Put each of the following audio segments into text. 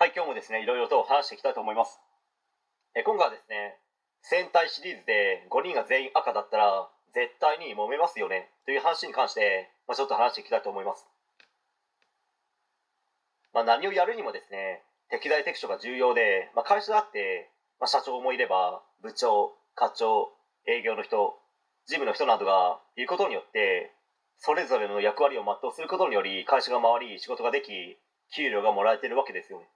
はい、今日もですね、いろいろと話していきたいと思います。え今回はですね、戦隊シリーズで5人が全員赤だったら、絶対に揉めますよね、という話に関して、まあ、ちょっと話していきたいと思います。まあ、何をやるにもですね、適材適所が重要で、まあ、会社だって、まあ、社長もいれば、部長、課長、営業の人、事務の人などがいることによって、それぞれの役割を全うすることにより、会社が回り、仕事ができ、給料がもらえてるわけですよね。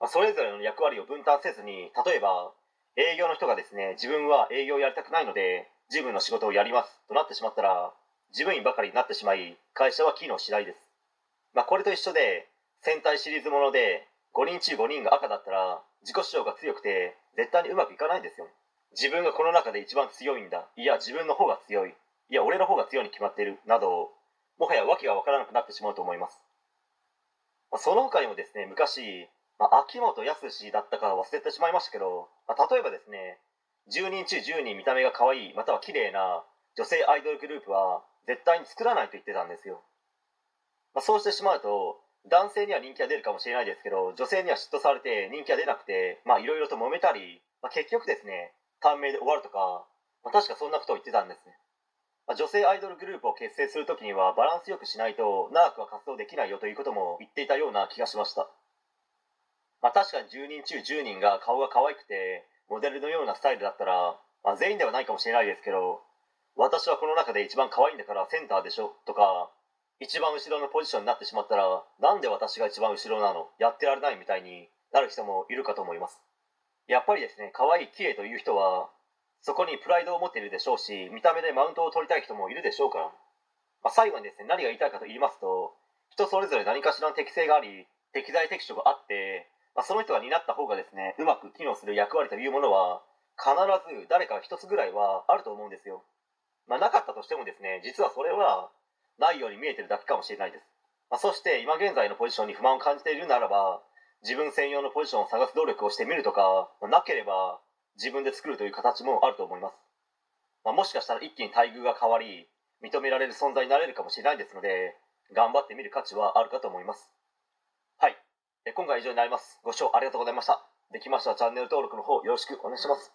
まあ、それぞれの役割を分担せずに例えば営業の人がですね自分は営業をやりたくないので自分の仕事をやりますとなってしまったら自分員ばかりになってしまい会社は機能しないです、まあ、これと一緒で戦隊シリーズもので5人中5人が赤だったら自己主張が強くて絶対にうまくいかないんですよ自分がこの中で一番強いんだ。いや自分の方が強い。いや俺の方が強いに決まっている。などもはや訳が分からなくなってしまうと思います。まあその他にもですね昔まあ、秋元康だったか忘れてしまいましたけど、まあ、例えばですね10人中10人見た目が可愛いまたは綺麗な女性アイドルグループは絶対に作らないと言ってたんですよ、まあ、そうしてしまうと男性には人気が出るかもしれないですけど女性には嫉妬されて人気が出なくてまあいろいろと揉めたり、まあ、結局ですね短命で終わるとか、まあ、確かそんなことを言ってたんですね、まあ、女性アイドルグループを結成する時にはバランスよくしないと長くは活動できないよということも言っていたような気がしました。まあ、確かに10人中10人が顔が可愛くてモデルのようなスタイルだったら、まあ、全員ではないかもしれないですけど私はこの中で一番可愛いんだからセンターでしょとか一番後ろのポジションになってしまったらなんで私が一番後ろなの？やってられないみたいになる人もいるかと思います。やっぱりですね可愛い綺麗という人はそこにプライドを持っているでしょうし見た目でマウントを取りたい人もいるでしょうから、まあ、最後にですね何が言いたいかと言いますと人それぞれ何かしらの適性があり適材適所があってまあ、その人が担った方がですねうまく機能する役割というものは必ず誰か一つぐらいはあると思うんですよ、まあ、なかったとしてもですね実はそれはないように見えてるだけかもしれないです、まあ、そして今現在のポジションに不満を感じているならば自分専用のポジションを探す努力をしてみるとか、まあ、なければ自分で作るという形もあると思います、まあ、もしかしたら一気に待遇が変わり認められる存在になれるかもしれないですので頑張ってみる価値はあるかと思います。今回は以上になります。ご視聴ありがとうございました。できましたらチャンネル登録の方よろしくお願いします。